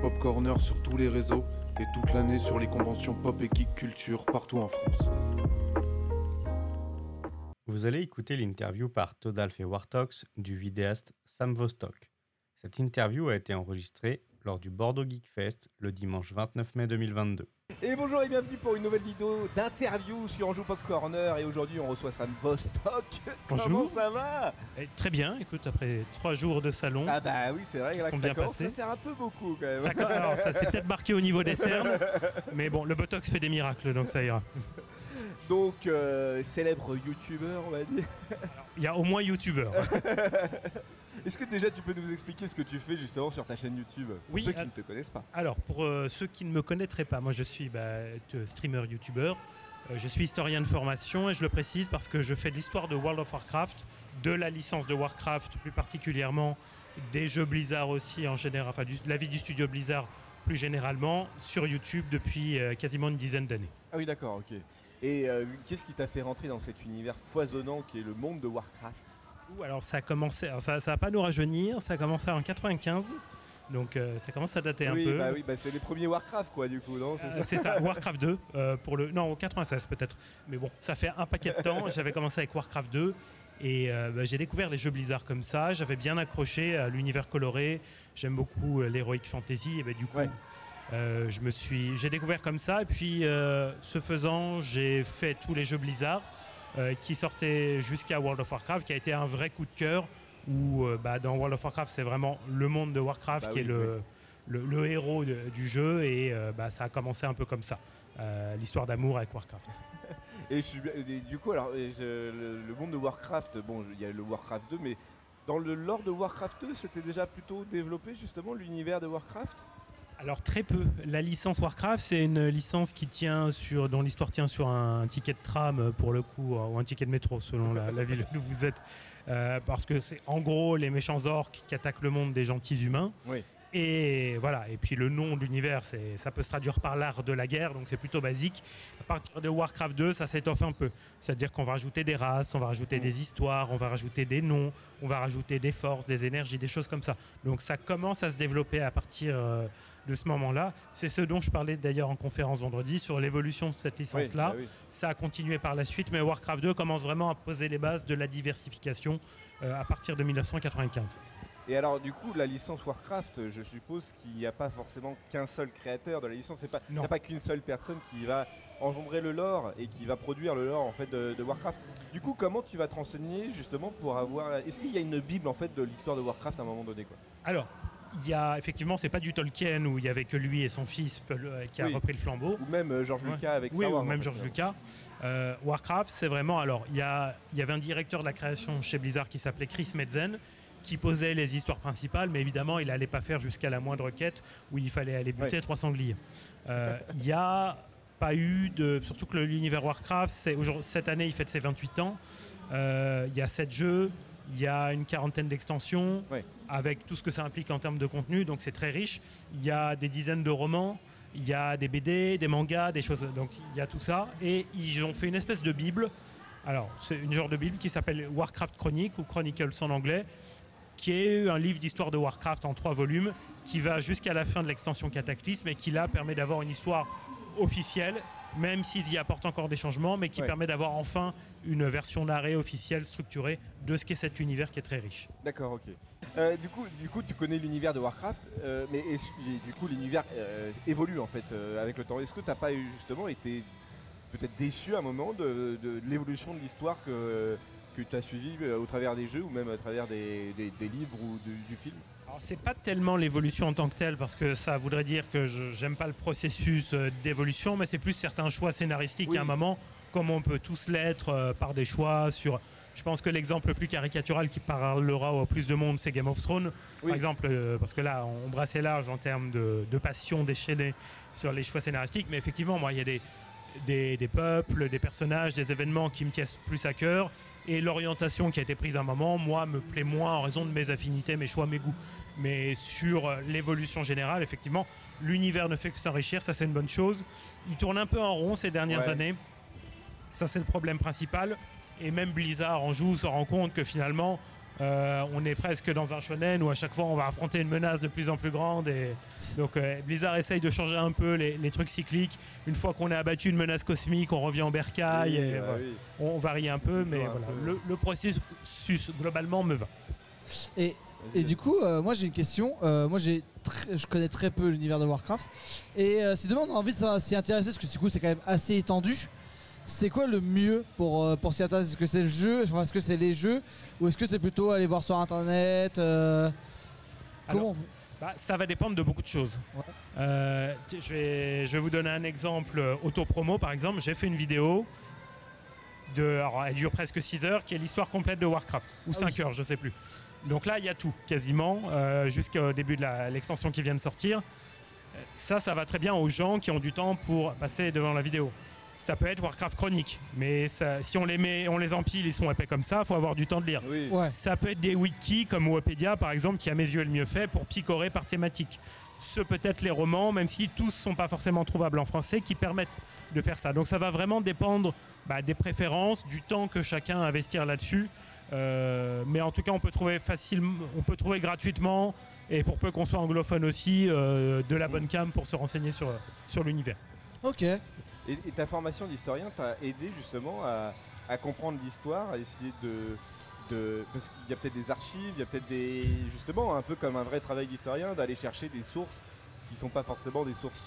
Pop Corner sur tous les réseaux et toute l'année sur les conventions pop et culture partout en France. Vous allez écouter l'interview par Todalf et Wartox du vidéaste Sam Vostok. Cette interview a été enregistrée lors du Bordeaux Geek Fest le dimanche 29 mai 2022. Et bonjour et bienvenue pour une nouvelle vidéo d'interview sur Anjou Pop Corner et aujourd'hui on reçoit Sam. Comment Bonjour. ça va Eh, Très bien, écoute, après trois jours de salon, Ah bah oui c'est vrai Ils là, sont que ça bien commence passés. faire un peu beaucoup quand même. ça, alors, ça s'est peut-être marqué au niveau des cernes, mais bon, le Botox fait des miracles, donc ça ira. Donc euh, célèbre youtubeur on va dire. Il y a au moins youtubeur. Est-ce que déjà tu peux nous expliquer ce que tu fais justement sur ta chaîne YouTube? Pour Oui, ceux qui euh, ne te connaissent pas. Alors, pour euh, ceux qui ne me connaîtraient pas, moi je suis bah, streamer youtubeur, je suis historien de formation et je le précise parce que je fais de l'histoire de World of Warcraft, de la licence de Warcraft plus particulièrement, des jeux Blizzard aussi en général, enfin du- de la vie du studio Blizzard plus généralement, sur YouTube depuis quasiment une dizaine d'années. Ah oui d'accord ok. Et euh, qu'est-ce qui t'a fait rentrer dans cet univers foisonnant qui est le monde de Warcraft? Ouh, alors ça a commencé, alors ça, ça va pas nous rajeunir, ça a commencé en 95, donc euh, ça commence à dater Oui un peu. bah oui bah c'est les premiers Warcraft quoi du coup non? C'est Euh, ça c'est ça, Warcraft 2 euh, pour le non au 96 peut-être, mais bon ça fait un paquet de temps. J'avais commencé avec Warcraft 2 et bah, j'ai découvert les jeux Blizzard comme ça. J'avais bien accroché à l'univers coloré. J'aime beaucoup l'heroic fantasy et ben du coup. Ouais. Euh, je me suis, j'ai découvert comme ça et puis euh, ce faisant, j'ai fait tous les jeux Blizzard euh, qui sortaient jusqu'à World of Warcraft, qui a été un vrai coup de cœur. Où bah, dans World of Warcraft, c'est vraiment le monde de Warcraft Bah qui oui, est le, le, le héros de- du jeu et bah, ça a commencé un peu comme ça. L'histoire d'amour avec Warcraft. Et, je suis bien- et du coup, alors, je- le, le monde de Warcraft, bon, il y a le Warcraft 2, mais dans le lore de Warcraft 2, c'était déjà plutôt développé justement l'univers de Warcraft? Alors très peu. La licence Warcraft, c'est une licence qui tient sur, dont l'histoire tient sur un, ticket de tram euh, pour le coup, ou un ticket de métro selon la, la ville où vous êtes, Euh, parce que c'est en gros les méchants orques qui attaquent le monde des gentils humains. Oui. Et voilà. Et puis le nom de l'univers, c'est, ça peut se traduire par l'art de la guerre, donc c'est plutôt basique. À partir de Warcraft 2, ça s'étoffe un peu. C'est-à-dire qu'on va rajouter des races, on va rajouter Mm. des histoires, on va rajouter des noms, on va rajouter des forces, des énergies, des choses comme ça. Donc ça commence à se développer à partir euh, de ce moment-là. C'est ce dont je parlais d'ailleurs en conférence vendredi sur l'évolution de cette licence-là. bah oui. Ça a continué par la suite, mais Warcraft 2 commence vraiment à poser les bases de la diversification euh, à partir de 1995. Et alors, du coup, la licence Warcraft, je suppose qu'il n'y a pas forcément qu'un seul créateur de la licence. C'est pas, il n'y a pas qu'une seule personne qui va engendrer le lore et qui va produire le lore en fait de, de Warcraft. Du coup, comment tu vas te renseigner justement pour avoir. Est-ce qu'il y a une bible en fait de l'histoire de Warcraft à un moment donné quoi? Alors, il y a effectivement, c'est pas du Tolkien où il y avait que lui et son fils euh, qui a Oui. repris le flambeau. Ou même euh, George Ouais. Lucas avec Oui, Star ou en même fait. George Lucas. Euh, Warcraft, c'est vraiment. Alors, il y, a, il y avait un directeur de la création chez Blizzard qui s'appelait Chris Metzen, qui posait les histoires principales, mais évidemment, il n'allait pas faire jusqu'à la moindre quête où il fallait aller buter Ouais. trois sangliers. Euh, Il y a pas eu de. Surtout que l'univers Warcraft, cette année, il fête ses 28 ans. Euh, Il y a 7 jeux. Il y a une quarantaine d'extensions Ouais. avec tout ce que ça implique en termes de contenu, donc c'est très riche. Il y a des dizaines de romans, il y a des BD, des mangas, des choses. Donc il y a tout ça. Et ils ont fait une espèce de Bible. Alors, c'est une genre de Bible qui s'appelle Warcraft Chronicle ou Chronicles en anglais, qui est un livre d'histoire de Warcraft en trois volumes, qui va jusqu'à la fin de l'extension Cataclysme et qui là permet d'avoir une histoire officielle, même s'ils y apportent encore des changements, mais qui Ouais. permet d'avoir enfin une version d'arrêt officielle structurée de ce qu'est cet univers qui est très riche. D'accord, ok. Euh, du, coup, du coup, tu connais l'univers de Warcraft, euh, mais et du coup, l'univers euh, évolue en fait avec le temps? Est-ce que t'as pas eu justement été peut-être déçu à un moment de, de- de l'évolution de l'histoire que, que tu as suivi euh, au travers des jeux ou même à travers des, des- des livres ou du, du film? C'est pas tellement l'évolution en tant que telle, parce que ça voudrait dire que je j'aime pas le processus euh, d'évolution, mais c'est plus certains choix scénaristiques Oui. à un moment, comme on peut tous l'être euh, par des choix sur. Je pense que l'exemple le plus caricatural qui parlera au plus de monde, c'est Game of Thrones. Oui. Par exemple, euh, parce que là, on brassait large en termes de, de passion déchaînée sur les choix scénaristiques, mais effectivement, moi, il y a des, des, des peuples, des personnages, des événements qui me tiennent plus à cœur. Et l'orientation qui a été prise à un moment, moi, me plaît moins en raison de mes affinités, mes choix, mes goûts. Mais sur euh, l'évolution générale, effectivement, l'univers ne fait que s'enrichir, ça c'est une bonne chose. Il tourne un peu en rond ces dernières Ouais. années. Ça c'est le problème principal. Et même Blizzard en joue se rend compte que finalement, Euh, on est presque dans un shonen où à chaque fois on va affronter une menace de plus en plus grande. Et donc euh, Blizzard essaye de changer un peu les, les trucs cycliques. Une fois qu'on a abattu une menace cosmique, on revient en bercaille. Oui, et bah voilà. oui. On varie un peu, mais un voilà. peu. Le, le processus globalement me va. Et, et du coup, euh, moi j'ai une question. Euh, moi j'ai très- je connais très peu l'univers de Warcraft. Et euh, si demain on a envie de s'y- s'y intéresser, parce que du coup c'est quand même assez étendu, c'est quoi le mieux pour, euh, pour s'y intéresser? Est-ce que c'est le jeu? Enfin, Est-ce que c'est les jeux? Ou est-ce que c'est plutôt aller voir sur internet euh, Comment on fait Bah, ça va dépendre de beaucoup de choses. Ouais. Euh, je, vais, je vais vous donner un exemple euh, auto-promo par exemple. J'ai fait une vidéo, de, alors, elle dure presque 6 heures, qui est l'histoire complète de Warcraft, ou Ah 5 oui. heures, je sais plus. Donc là, il y a tout, quasiment, euh, jusqu'au début de l'extension qui vient de sortir. Euh, Ça, ça va très bien aux gens qui ont du temps pour passer devant la vidéo. Ça peut être Warcraft chronique, mais ça- si on les met, on les empile, ils sont épais comme ça, faut avoir du temps de lire. Oui. Ouais. Ça peut être des wikis comme Wikipédia par exemple qui à mes yeux est le mieux fait pour picorer par thématique. Ce peut être les romans, même si tous ne sont pas forcément trouvables en français, qui permettent de faire ça. Donc ça va vraiment dépendre bah, des préférences, du temps que chacun investir là-dessus. Euh, mais en tout cas, on peut trouver facilement, on peut trouver gratuitement et pour peu qu'on soit anglophone aussi, euh, de la bonne cam pour se renseigner sur, sur l'univers. Ok. Et, et ta formation d'historien t'a aidé justement à, à comprendre l'histoire, à essayer de. de- parce qu'il y a peut-être des archives, il y a peut-être des. Justement, un peu comme un vrai travail d'historien, d'aller chercher des sources qui sont pas forcément des sources,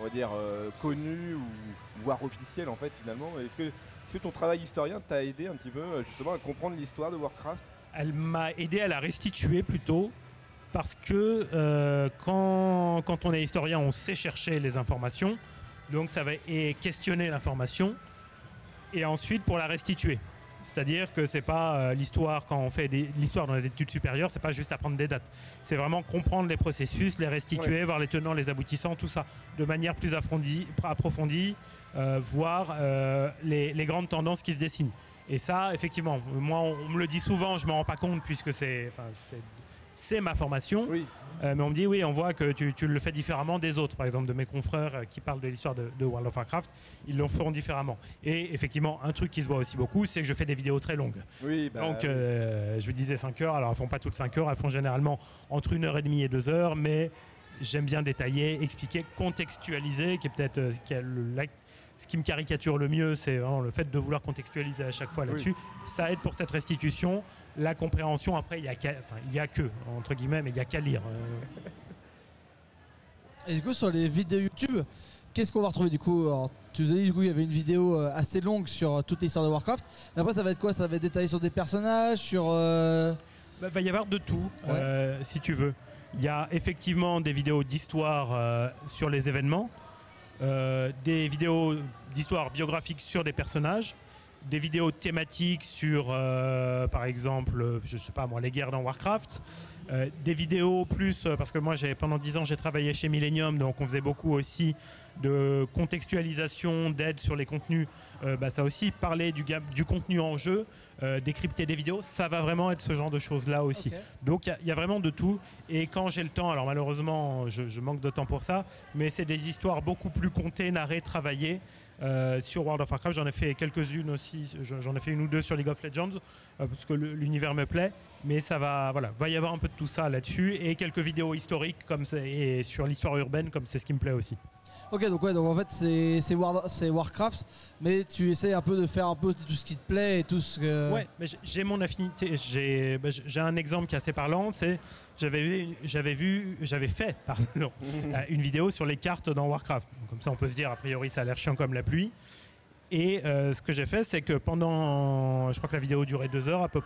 on va dire, euh, connues ou voire officielles en fait finalement. Est-ce que, ton travail d'historien t'a aidé un petit peu euh, justement à comprendre l'histoire de Warcraft? Elle m'a aidé à la restituer plutôt parce que euh, quand, quand on est historien, on sait chercher les informations, donc ça va et questionner l'information et ensuite pour la restituer. C'est-à-dire que c'est pas euh, l'histoire quand on fait l'histoire dans les études supérieures, c'est pas juste apprendre des dates. C'est vraiment comprendre les processus, les restituer, voir les tenants, les aboutissants, tout ça de manière plus approfondie, approfondie euh, voir euh, les, les grandes tendances qui se dessinent. Et ça, effectivement, moi, on, on me le dit souvent, je m'en rends pas compte puisque c'est, c'est, ma formation. Oui. Euh, mais on me dit, oui, on voit que tu, tu le fais différemment des autres. Par exemple, de mes confrères euh, qui parlent de l'histoire de, de World of Warcraft, ils le feront différemment. Et effectivement, un truc qui se voit aussi beaucoup, c'est que je fais des vidéos très longues. Oui, bah, Donc, euh, je vous disais 5 heures. Alors, elles font pas toutes 5 heures, elles font généralement entre 1 heure et demie et 2 heures, mais j'aime bien détailler, expliquer, contextualiser, qui est peut-être euh, ce qui, me caricature le mieux, c'est le fait de vouloir contextualiser à chaque fois Oui. là-dessus. Ça aide pour cette restitution, la compréhension. Après, il y a qu'à- enfin, il y a que entre guillemets, mais il y a qu'à lire. Euh, Et du coup, sur les vidéos YouTube, qu'est-ce qu'on va retrouver du coup? Alors, Tu nous as dit du coup il y avait une vidéo euh, assez longue sur euh, toute l'histoire de Warcraft. Mais après, ça va être quoi? Ça va être détaillé sur des personnages, sur. euh, Bah, va y avoir de tout, Ouais. euh, si tu veux. Il y a effectivement des vidéos d'histoire euh, sur les événements, des vidéos d'histoire biographique sur des personnages, des vidéos thématiques sur, euh, par exemple, euh, je sais pas moi, les guerres dans Warcraft, euh, des vidéos plus, parce que moi pendant 10 ans j'ai travaillé chez Millennium, donc on faisait beaucoup aussi de contextualisation, d'aide sur les contenus. Euh, bah, ça aussi, parler du, contenu en jeu, décrypter des vidéos, ça va vraiment être ce genre de choses-là aussi. Donc il y a- il y, a vraiment de tout. Et quand j'ai le temps, alors malheureusement je, je manque de temps pour ça, mais c'est des histoires beaucoup plus contées, narrées, travaillées. Euh, sur World of Warcraft, j'en ai fait quelques-unes aussi. Je- J'en ai fait une ou deux sur League of Legends euh, parce que l'univers me plaît. Mais ça va, voilà, va y avoir un peu de tout ça là-dessus et quelques vidéos historiques comme et sur l'histoire urbaine comme c'est ce qui me plaît aussi. Ok, donc ouais, donc en fait c'est War- Warcraft, mais tu essaies un peu de faire un peu tout ce qui te plaît et tout ce que. Ouais, mais j'ai- mon affinité. J'ai bah, un exemple qui est assez parlant. C'est j'avais j'avais fait pardon, euh, une vidéo sur les cartes dans Warcraft. Donc, comme ça, on peut se dire a priori ça a l'air chiant comme la pluie. Et euh, ce que j'ai fait, c'est que pendant, je crois que la vidéo durait deux heures, à peu,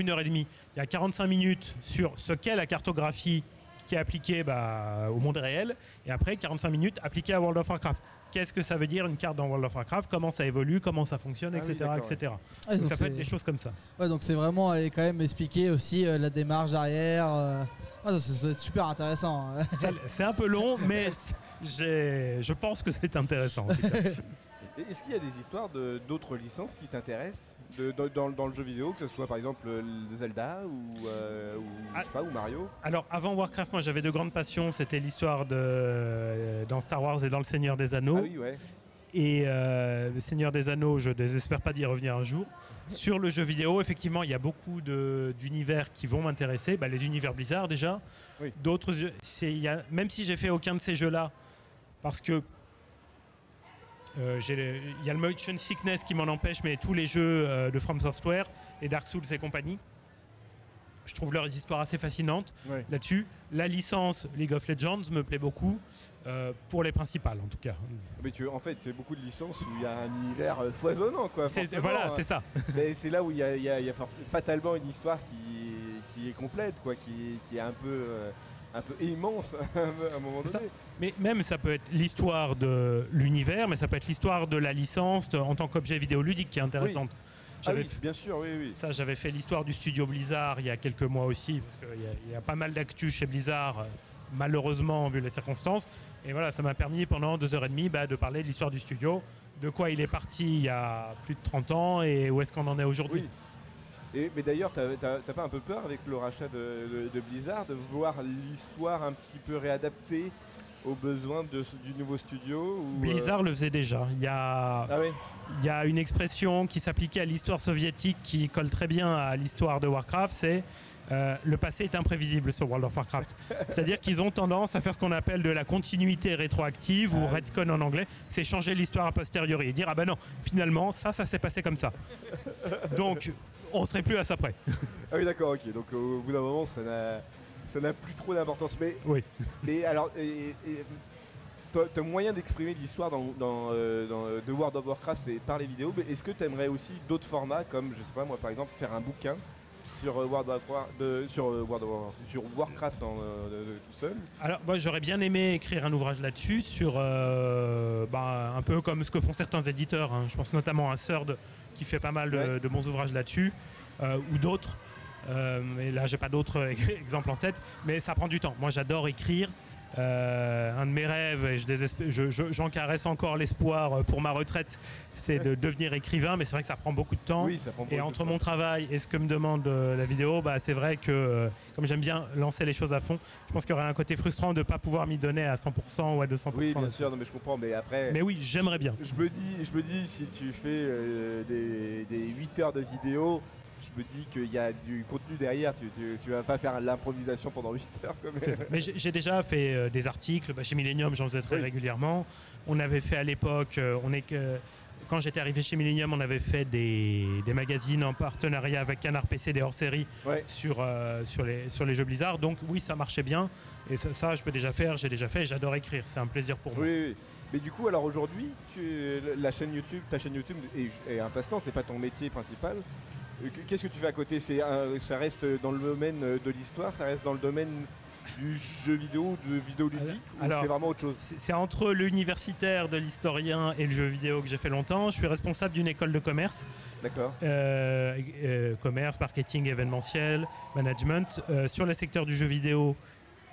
une heure et demie, il y a 45 minutes sur ce qu'est la cartographie qui est appliquée bah, au monde réel, et après 45 minutes appliquée à World of Warcraft. Qu'est-ce que ça veut dire une carte dans World of Warcraft? Comment ça évolue? Comment ça fonctionne, Ah oui, etc., d'accord, etc. Ouais, Donc, donc ça peut être des choses comme ça. ouais, donc c'est vraiment aller quand même expliquer aussi euh, la démarche derrière. euh. Ah, ça, ça doit être super intéressant. hein. C'est un peu long, mais je pense que c'est intéressant. en tout cas. Est-ce qu'il y a des histoires de- d'autres licences qui t'intéressent de- dans, dans- dans le jeu vidéo, que ce soit par exemple euh, Zelda ou, euh, ou, je sais Ah. pas, ou Mario? Alors avant Warcraft, moi j'avais de grandes passions. C'était l'histoire de dans Star Wars et dans Le Seigneur des Anneaux. Ah oui, ouais. Et euh, le Seigneur des Anneaux, je désespère pas d'y revenir un jour. Sur le jeu vidéo, effectivement, il y a beaucoup de- d'univers qui vont m'intéresser. Bah, les univers Blizzard déjà. Oui. D'autres, c'est- il y a- même si j'ai fait aucun de ces jeux-là, parce que euh, il y a le motion sickness qui m'en empêche, mais tous les jeux euh, de From Software et Dark Souls et compagnie, je trouve leurs histoires assez fascinantes Ouais. là-dessus. La licence League of Legends me plaît beaucoup, euh, pour les principales en tout cas. Mais tu, en fait, c'est beaucoup de licences où il y a un univers foisonnant, quoi. Voilà, hein. c'est ça. Mais c'est là où il y a, il y a- il y a forc- fatalement une histoire qui, qui est complète, quoi, qui, qui est un peu, euh, un peu immense à un moment donné. Mais même ça peut être l'histoire de l'univers, mais ça peut être l'histoire de la licence de- en tant qu'objet vidéoludique qui est intéressante. Ah oui, bien sûr, oui, oui. Ça, j'avais fait l'histoire du studio Blizzard il y a quelques mois aussi, parce qu'il y a pas mal d'actu chez Blizzard, euh, malheureusement, vu les circonstances. Et voilà, ça m'a permis pendant deux heures et demie bah, de parler de l'histoire du studio, de quoi il est parti il y a plus de 30 ans et où est-ce qu'on en est aujourd'hui. Oui. Et, mais d'ailleurs, t'as pas un peu peur avec le rachat de, de- de Blizzard de voir l'histoire un petit peu réadaptée aux besoins de, du nouveau studio ou, euh, Blizzard le faisait déjà. Il y a, Ah il y a une expression qui s'appliquait à l'histoire soviétique qui colle très bien à l'histoire de Warcraft, c'est euh, le passé est imprévisible sur World of Warcraft. C'est-à-dire qu'ils ont tendance à faire ce qu'on appelle de la continuité rétroactive ou Ah retcon en anglais, c'est changer l'histoire a posteriori et dire ah ben non, finalement ça, ça s'est passé comme ça. Donc on serait plus à ça près. Ah oui, d'accord, ok. Donc au bout d'un moment, ça n'a, ça n'a plus trop d'importance. Mais, Oui. mais alors, et, et- t'as, moyen d'exprimer l'histoire dans, dans, euh, dans, euh, de World of Warcraft et par les vidéos. Mais est-ce que tu aimerais aussi d'autres formats, comme je sais pas moi, par exemple, faire un bouquin sur euh, World of War, de, sur euh, World of sur Warcraft en, euh, de- de- tout seul Alors, moi, j'aurais bien aimé écrire un ouvrage là-dessus, sur euh, bah, un peu comme ce que font certains éditeurs. hein. Je pense notamment à Third qui fait pas mal de, Ouais. de bons ouvrages là-dessus, euh, ou d'autres. Mais là, j'ai pas d'autres exemples en tête. Mais ça prend du temps. Moi, j'adore écrire. Euh, un de mes rêves, et je désespère- je- je- j'en caresse encore l'espoir euh, pour ma retraite, c'est de devenir écrivain. Mais c'est vrai que ça prend beaucoup de temps. Oui, ça prend Et entre mon temps. travail et ce que me demande euh, la vidéo, bah, c'est vrai que comme j'aime bien lancer les choses à fond, je pense qu'il y aurait un côté frustrant de ne pas pouvoir m'y donner à 100% ou à 200%. Oui, bien sûr, non, mais je comprends. Mais après, Mais oui, j'aimerais bien. je me dis, je me dis, si tu fais euh, des, des 8 heures de vidéo, me dis qu'il y a du contenu derrière. Tu, tu, tu vas pas faire l'improvisation pendant 8 heures. Comme ça. Mais j'ai déjà fait euh, des articles bah, chez Millennium, j'en faisais très Oui. régulièrement. On avait fait à l'époque, euh, on est que quand j'étais arrivé chez Millennium, on avait fait des, des magazines en partenariat avec Canard PC, des hors-séries Ouais. sur, euh, sur, les, sur les jeux Blizzard. Donc oui, ça marchait bien. Et ça, ça, je peux déjà faire, j'ai déjà fait j'adore écrire. C'est un plaisir pour moi. Oui, oui. Mais du coup, alors aujourd'hui, la chaîne YouTube, ta chaîne YouTube est, est un passe-temps, c'est pas ton métier principal. Euh, Qu'est-ce que tu fais à côté? C'est Ça reste dans le domaine de l'histoire, ça reste dans le domaine du jeu vidéo, de vidéo ludique, Alors, c'est vraiment autre chose? C'est entre l'universitaire de l'historien et le jeu vidéo que j'ai fait longtemps. Je suis responsable d'une école de commerce, D'accord. euh, euh, commerce, marketing, événementiel, management, euh, sur le secteur du jeu vidéo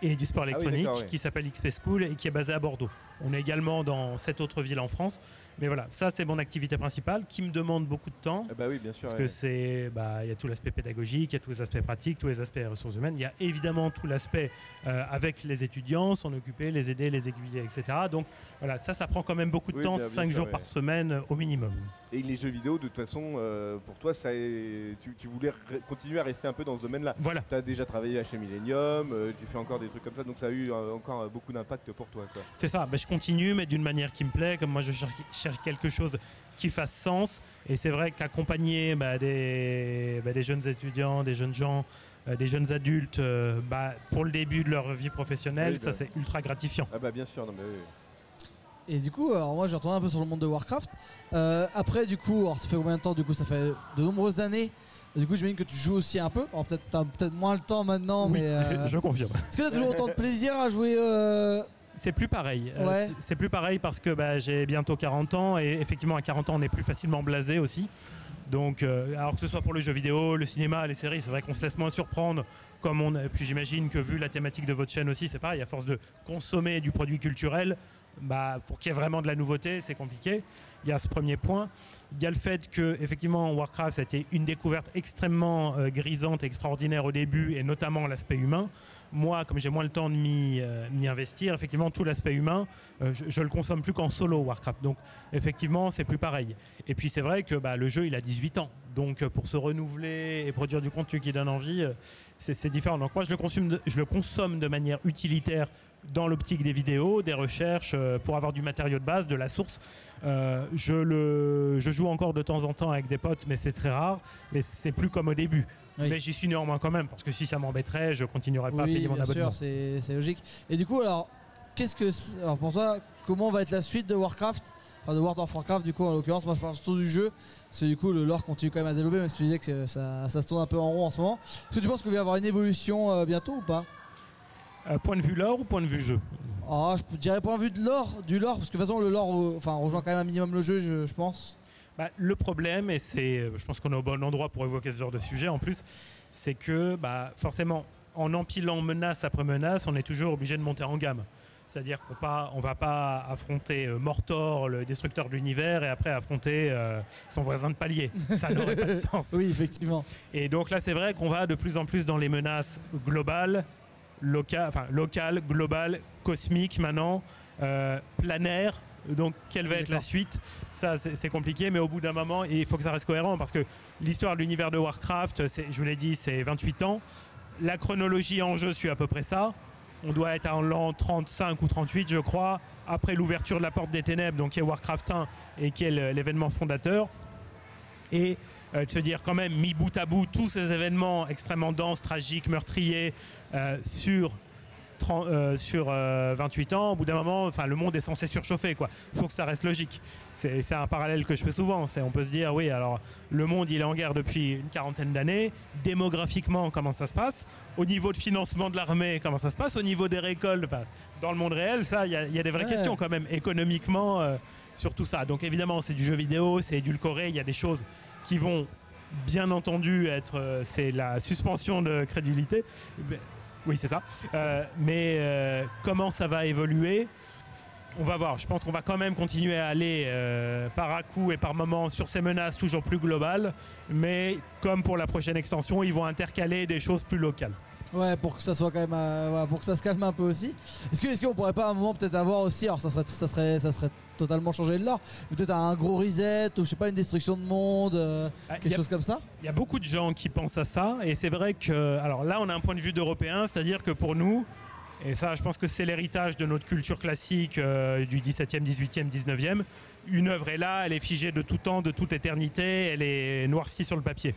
et du sport Ah oui, électronique, qui s'appelle XP School et qui est basé à Bordeaux. On est également dans sept autres villes en France. Mais voilà, ça c'est mon activité principale qui me demande beaucoup de temps. Ah bah oui, bien sûr. Parce ouais. que c'est, bah, il y a tout l'aspect pédagogique, il y a tous les aspects pratiques, tous les aspects ressources humaines. Il y a évidemment tout l'aspect euh, avec les étudiants, s'en occuper, les aider, les aiguiller, etc. Donc voilà, ça, ça prend quand même beaucoup de Oui, temps, bien- bien 5 sûr, jours ouais. par semaine au minimum. Et les jeux vidéo, de toute façon, euh, pour toi, ça est- tu, tu voulais continuer à rester un peu dans ce domaine-là. Voilà. Tu as déjà travaillé chez Millennium, euh, tu fais encore des trucs comme ça, donc ça a eu encore beaucoup d'impact pour toi. C'est ça, bah, je continue, mais d'une manière qui me plaît, comme moi je cherche, cherche quelque chose qui fasse sens. Et c'est vrai qu'accompagner bah, des, bah, des jeunes étudiants, des jeunes gens, euh, des jeunes adultes, euh, bah, pour le début de leur vie professionnelle, Oui, ça c'est ultra gratifiant. Ah bah bien sûr, non mais oui. Et du coup, alors moi je vais retourner un peu sur le monde de Warcraft. Euh, après, du coup, alors, ça fait combien de temps Du coup, ça fait de nombreuses années. Du coup, j'imagine que tu joues aussi un peu. Alors peut-être t'as peut-être moins le temps maintenant, Oui, mais euh, je confirme. est-ce que t'as toujours autant de plaisir à jouer euh, C'est plus pareil. Euh, Ouais. c'est plus pareil parce que bah, j'ai bientôt 40 ans et effectivement à 40 ans on est plus facilement blasé aussi. Donc, euh, alors que ce soit pour le jeu vidéo, le cinéma, les séries, c'est vrai qu'on se laisse moins surprendre. Comme on, puis j'imagine que vu la thématique de votre chaîne aussi, c'est pareil. À force de consommer du produit culturel, bah, pour qu'il y ait vraiment de la nouveauté, c'est compliqué. il y a ce premier point. Il y a le fait que effectivement Warcraft ça a été une découverte extrêmement euh, grisante, extraordinaire au début, et notamment l'aspect humain. Moi, comme j'ai moins le temps de m'y euh, investir, effectivement tout l'aspect humain, euh, je, je le consomme plus qu'en solo Warcraft. Donc effectivement c'est plus pareil. Et puis c'est vrai que bah, le jeu il a 18 ans, donc euh, pour se renouveler et produire du contenu qui donne envie, c'est différent. Donc moi je le consomme de manière utilitaire dans l'optique des vidéos, des recherches, euh, pour avoir du matériau de base, de la source. Euh, je, le, je joue encore de temps en temps avec des potes, mais c'est très rare. Mais c'est plus comme au début. Oui. Mais j'y suis néanmoins quand même, parce que si ça m'embêterait, je continuerais pas à payer mon bien abonnement. sûr, c'est logique. Et du coup, alors, qu'est-ce que. Alors, pour toi, comment va être la suite de Warcraft? Enfin, de World of Warcraft, du coup, en l'occurrence, moi je parle surtout du jeu. Parce que du coup, le lore continue quand même à développer, même si tu disais que ça, ça se tourne un peu en rond en ce moment. Est-ce que tu penses qu'il va y avoir une évolution euh, bientôt ou pas? Point de vue lore ou point de vue jeu? Ah, je dirais point de vue de lore, du lore, parce que de toute façon, le lore euh, enfin, rejoint quand même un minimum le jeu, je, je pense. Bah, le problème, et c'est, euh, je pense qu'on est au bon endroit pour évoquer ce genre de sujet en plus, c'est que bah, forcément, en empilant menace après menace, on est toujours obligé de monter en gamme. C'est-à-dire qu'on pas, on va pas affronter euh, Mortor, le destructeur de l'univers, et après affronter euh, son voisin de palier. Ça n'aurait pas de sens. Oui, effectivement. Et donc là, c'est vrai qu'on va de plus en plus dans les menaces globales, enfin locales, globales, cosmiques maintenant, euh, planaires. Donc, quelle va être la suite? Ça, c'est compliqué, mais au bout d'un moment, il faut que ça reste cohérent parce que l'histoire de l'univers de Warcraft, je vous l'ai dit, c'est 28 ans. La chronologie en jeu suit à peu près ça. On doit être en l'an 35 ou 38, je crois, après l'ouverture de la Porte des Ténèbres, donc qui est Warcraft 1 et qui est l'événement fondateur. Et euh, de se dire quand même, mis bout à bout, tous ces événements extrêmement denses, tragiques, meurtriers, sur, 30 euh, sur euh, 28 ans, au bout d'un moment, enfin, le monde est censé surchauffer. Il faut que ça reste logique. C'est un parallèle que je fais souvent. On peut se dire, oui, alors le monde, il est en guerre depuis une quarantaine d'années. Démographiquement, comment ça se passe? Au niveau de financement de l'armée, comment ça se passe? Au niveau des récoltes, dans le monde réel, ça, il y, a- il y a des vraies Ouais. questions quand même, économiquement, euh, sur tout ça. Donc évidemment, c'est du jeu vidéo, c'est édulcoré, il y a des choses qui vont bien entendu être, euh, c'est la suspension de crédulité. Oui, c'est ça. Euh, mais euh, comment ça va évoluer? On va voir. Je pense qu'on va quand même continuer à aller euh, par à coup et par moment sur ces menaces toujours plus globales. Mais comme pour la prochaine extension, ils vont intercaler des choses plus locales. Ouais, pour que ça soit quand même, euh, voilà, pour que ça se calme un peu aussi. Est-ce que, est-ce qu'on pourrait pas à un moment peut-être avoir aussi, alors ça serait, ça serait, ça serait totalement changé de mais peut-être un gros reset ou je sais pas une destruction de monde, euh, Ah, quelque a- chose comme ça? Il y a beaucoup de gens qui pensent à ça, et c'est vrai que, alors là, on a un point de vue d'Européen, c'est-à-dire que pour nous, et ça, je pense que c'est l'héritage de notre culture classique euh, du 17e, 18e, 19e, une œuvre est là, elle est figée de tout temps, de toute éternité, elle est noircie sur le papier.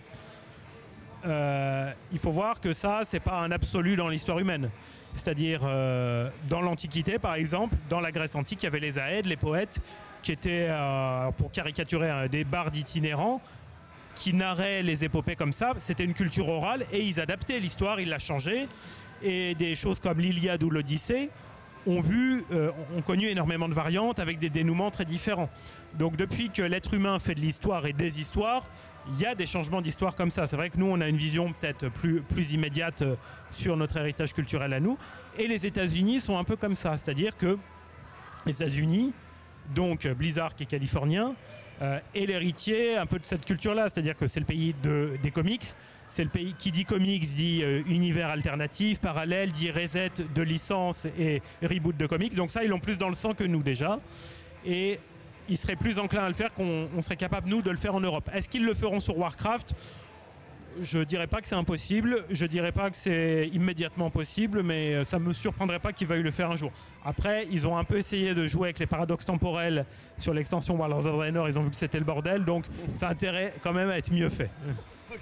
Euh, il faut voir que ça, c'est pas un absolu dans l'histoire humaine. C'est-à-dire, euh, dans l'Antiquité, par exemple, dans la Grèce antique, il y avait les aèdes, les poètes, qui étaient, euh, pour caricaturer, hein, des bardes itinérants, qui narraient les épopées comme ça. C'était une culture orale et ils adaptaient l'histoire, ils la changeaient. Et des choses comme l'Iliade ou l'Odyssée ont vu, ont connu énormément de variantes avec des dénouements très différents. Donc depuis que l'être humain fait de l'histoire et des histoires, il y a des changements d'histoire comme ça. C'est vrai que nous, on a une vision peut-être plus, plus immédiate euh, sur notre héritage culturel à nous. Et les États-Unis sont un peu comme ça. C'est-à-dire que les États-Unis, donc euh, Blizzard qui est californien, euh, est l'héritier un peu de cette culture-là. C'est-à-dire que c'est le pays de, des comics. C'est le pays qui dit comics, dit univers alternatif, parallèle, dit reset de licence et reboot de comics. Donc ça, ils l'ont plus dans le sang que nous déjà. Et ils seraient plus enclins à le faire qu'on on serait capable, nous, de le faire en Europe. Est-ce qu'ils le feront sur Warcraft? Je dirais pas que c'est impossible, je dirais pas que c'est immédiatement possible, mais euh, ça me surprendrait pas qu'ils veuillent le faire un jour. Après, ils ont un peu essayé de jouer avec les paradoxes temporels sur l'extension Warlords of Draenor, ils ont vu que c'était le bordel, donc ça a intérêt quand même à être mieux fait.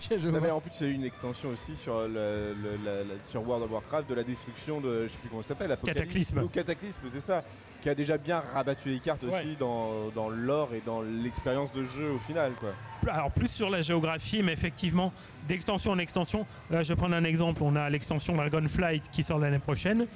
Je Non, mais vois. en plus, il y a eu une extension aussi sur, le, le- la- la- sur World of Warcraft de la destruction de, je sais plus comment ça s'appelle, Apocalypse. Cataclysme. Ou Cataclysme, c'est ça, qui a déjà bien rabattu les cartes Ouais. aussi dans, dans l'or et dans l'expérience de jeu au final, quoi. Alors plus sur la géographie, mais effectivement, d'extension en extension. Là, je vais prendre un exemple. On a l'extension Dragonflight qui sort l'année prochaine,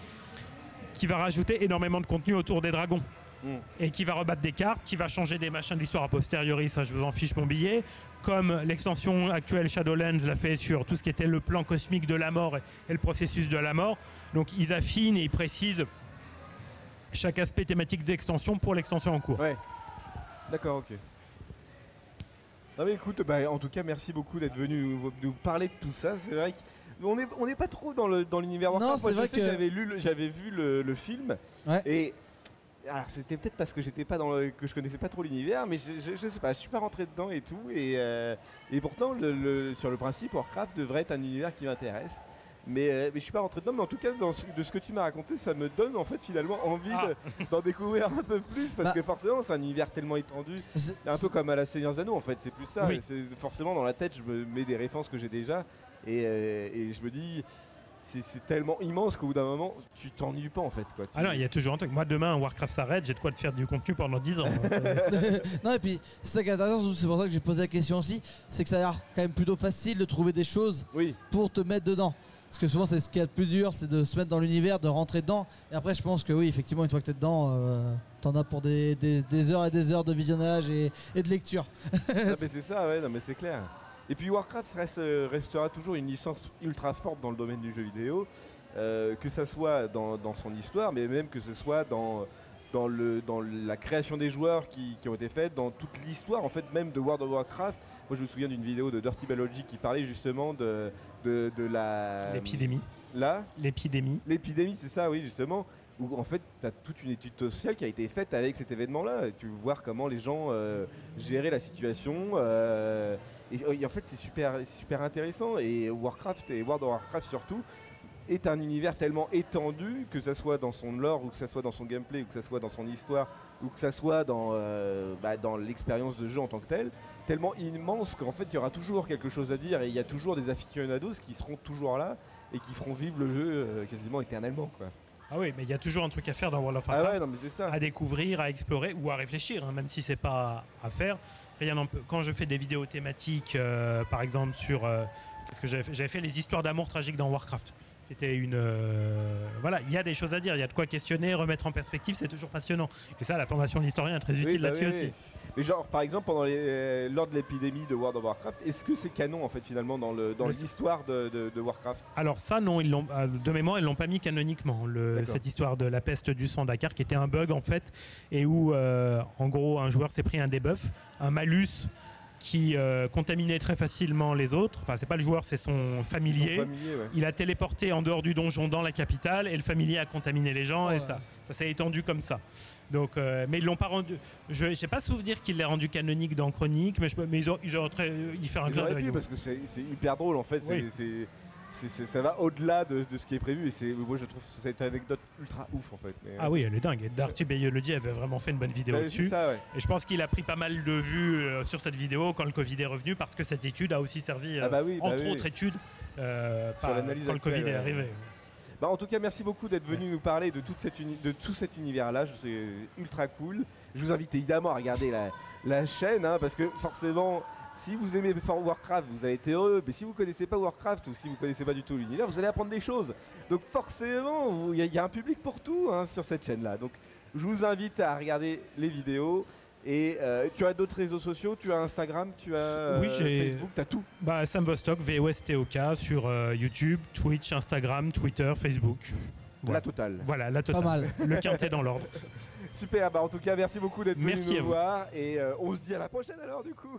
qui va rajouter énormément de contenu autour des dragons. Mm. Et qui va rebattre des cartes, qui va changer des machins de l'histoire a posteriori, ça je vous en fiche mon billet. Comme l'extension actuelle Shadowlands l'a fait sur tout ce qui était le plan cosmique de la mort et, et le processus de la mort. Donc ils affinent et ils précisent chaque aspect thématique d'extension pour l'extension en cours. Ouais. D'accord, ok. Non mais écoute, bah, en tout cas, merci beaucoup d'être venu nous, nous parler de tout ça. C'est vrai qu'on n'est on n'est pas trop dans le dans l'univers Non, Warcraft. Moi, je vrai sais que- j'avais lu, j'avais vu le, le film. Ouais. Et alors c'était peut-être parce que j'étais pas dans le, que je connaissais pas trop l'univers, mais je, je, je sais pas, je suis pas rentré dedans et tout. Et, euh, et pourtant, le, le- sur le principe, Warcraft devrait être un univers qui m'intéresse. Mais, euh, mais je suis pas rentré dedans, mais en tout cas, dans ce- de ce que tu m'as raconté, ça me donne en fait finalement envie Ah. de- d'en découvrir un peu plus parce Bah. que forcément, c'est un univers tellement étendu. Un peu comme à la Seigneur Anneaux en fait, c'est plus ça. Oui. C'est forcément dans la tête, je me mets des références que j'ai déjà et, euh, et je me dis, c'est tellement immense qu'au bout d'un moment, tu t'ennuies pas en fait. Quoi. Ah non, il y a toujours un truc. Moi, demain, Warcraft s'arrête, j'ai de quoi te faire du contenu pendant 10 ans. hein. C'est- non et puis c'est ça qui est intéressant, c'est pour ça que j'ai posé la question aussi, c'est que ça a l'air quand même plutôt facile de trouver des choses Oui, pour te mettre dedans. Parce que souvent c'est ce qu'il y a de plus dur, c'est de se mettre dans l'univers, de rentrer dedans. Et après je pense que oui, effectivement, une fois que t'es dedans, euh, t'en as pour des, des- des heures et des heures de visionnage et, et de lecture. Ah, mais c'est ça, ouais, non, mais c'est clair. Et puis Warcraft reste- euh, restera toujours une licence ultra forte dans le domaine du jeu vidéo, euh, que ça soit dans, dans son histoire, mais même que ce soit dans, dans, le, dans la création des joueurs qui, qui ont été faites, dans toute l'histoire en fait même de World of Warcraft. Moi je me souviens d'une vidéo de Dirty Biology qui parlait justement de, de, de la... L'épidémie. Là L'épidémie. L'épidémie, c'est ça, oui, justement. Où en fait, tu as toute une étude sociale qui a été faite avec cet événement-là. Tu veux voir comment les gens euh, géraient la situation. euh, et, et en fait, c'est super, super intéressant. Et Warcraft, et World of Warcraft surtout, est un univers tellement étendu, que ça soit dans son lore, ou que ça soit dans son gameplay, ou que ça soit dans son histoire, ou que ça soit dans, euh, bah, dans l'expérience de jeu en tant que tel, tellement immense qu'en fait, il y aura toujours quelque chose à dire. Et il y a toujours des aficionados qui seront toujours là et qui feront vivre le jeu euh, quasiment éternellement. Quoi. Ah oui, mais il y a toujours un truc à faire dans World of Ah Warcraft. ouais, ça. à découvrir, à explorer ou à réfléchir, hein, même si c'est pas à faire. Rien n'en peut- Quand je fais des vidéos thématiques, euh, par exemple sur, euh, qu'est-ce que j'avais fait J'avais fait les histoires d'amour tragiques dans Warcraft. C'était une, euh, voilà, il y a des choses à dire, il y a de quoi questionner, remettre en perspective, c'est toujours passionnant. Et ça, la formation de l'historien est très Oui, utile bah là-dessus oui, aussi. oui. Mais genre, par exemple, pendant les, euh, lors de l'épidémie de World of Warcraft, est-ce que c'est canon en fait finalement dans le dans l'histoire de, de- de Warcraft? Alors ça, non, ils l'ont, euh, de mémoire, ils l'ont pas mis canoniquement. le- cette histoire de la peste du sang Dakar, qui était un bug en fait, et où, euh, en gros, un joueur s'est pris un debuff, un malus qui euh, contaminait très facilement les autres. Enfin, c'est pas le joueur, c'est son familier. Son familier, ouais. Il a téléporté en dehors du donjon dans la capitale, et le familier a contaminé les gens, et Ouais. ça, ça s'est étendu comme ça. Donc, euh, mais ils l'ont pas rendu. Je n'ai pas souvenir qu'il l'ait rendu canonique dans Chronique, mais, je, mais ils ont, ils ont très, il fait un Ils clin auraient d'œil. pu parce que c'est c'est hyper drôle en fait. c'est- Ça va au-delà de, de ce qui est prévu et c'est moi je trouve cette anecdote ultra ouf en fait. Mais, Ah oui, elle est dingue. Darty Bayology avait vraiment fait une bonne vidéo bah, dessus. ça, ouais. Et je pense qu'il a pris pas mal de vues euh, sur cette vidéo quand le Covid est revenu parce que cette étude a aussi servi, euh, Ah bah oui, bah entre oui. autres études, euh, par- quand le Covid est arrivé. Bah, en tout cas, merci beaucoup d'être venu nous parler de, toute cette uni- de tout cet univers-là. C'est ultra cool. Je vous invite évidemment à regarder la, la chaîne hein, parce que forcément, si vous aimez For Warcraft, vous allez être heureux. Mais si vous connaissez pas Warcraft ou si vous connaissez pas du tout l'univers, vous allez apprendre des choses. Donc forcément, il y, a- il y a un public pour tout hein, sur cette chaîne-là. Donc je vous invite à regarder les vidéos. Et euh, tu as d'autres réseaux sociaux, tu as Instagram, tu as Oui, euh, j'ai- Facebook, tu as tout? Bah, Sam Vostok, VOSTOK sur euh, YouTube, Twitch, Instagram, Twitter, Facebook. Voilà, La totale. voilà la Pas totale. mal. Le quintet dans l'ordre. Super, bah en tout cas, merci beaucoup d'être venu Merci à nous vous. voir. Et euh, on se dit à la prochaine alors du coup.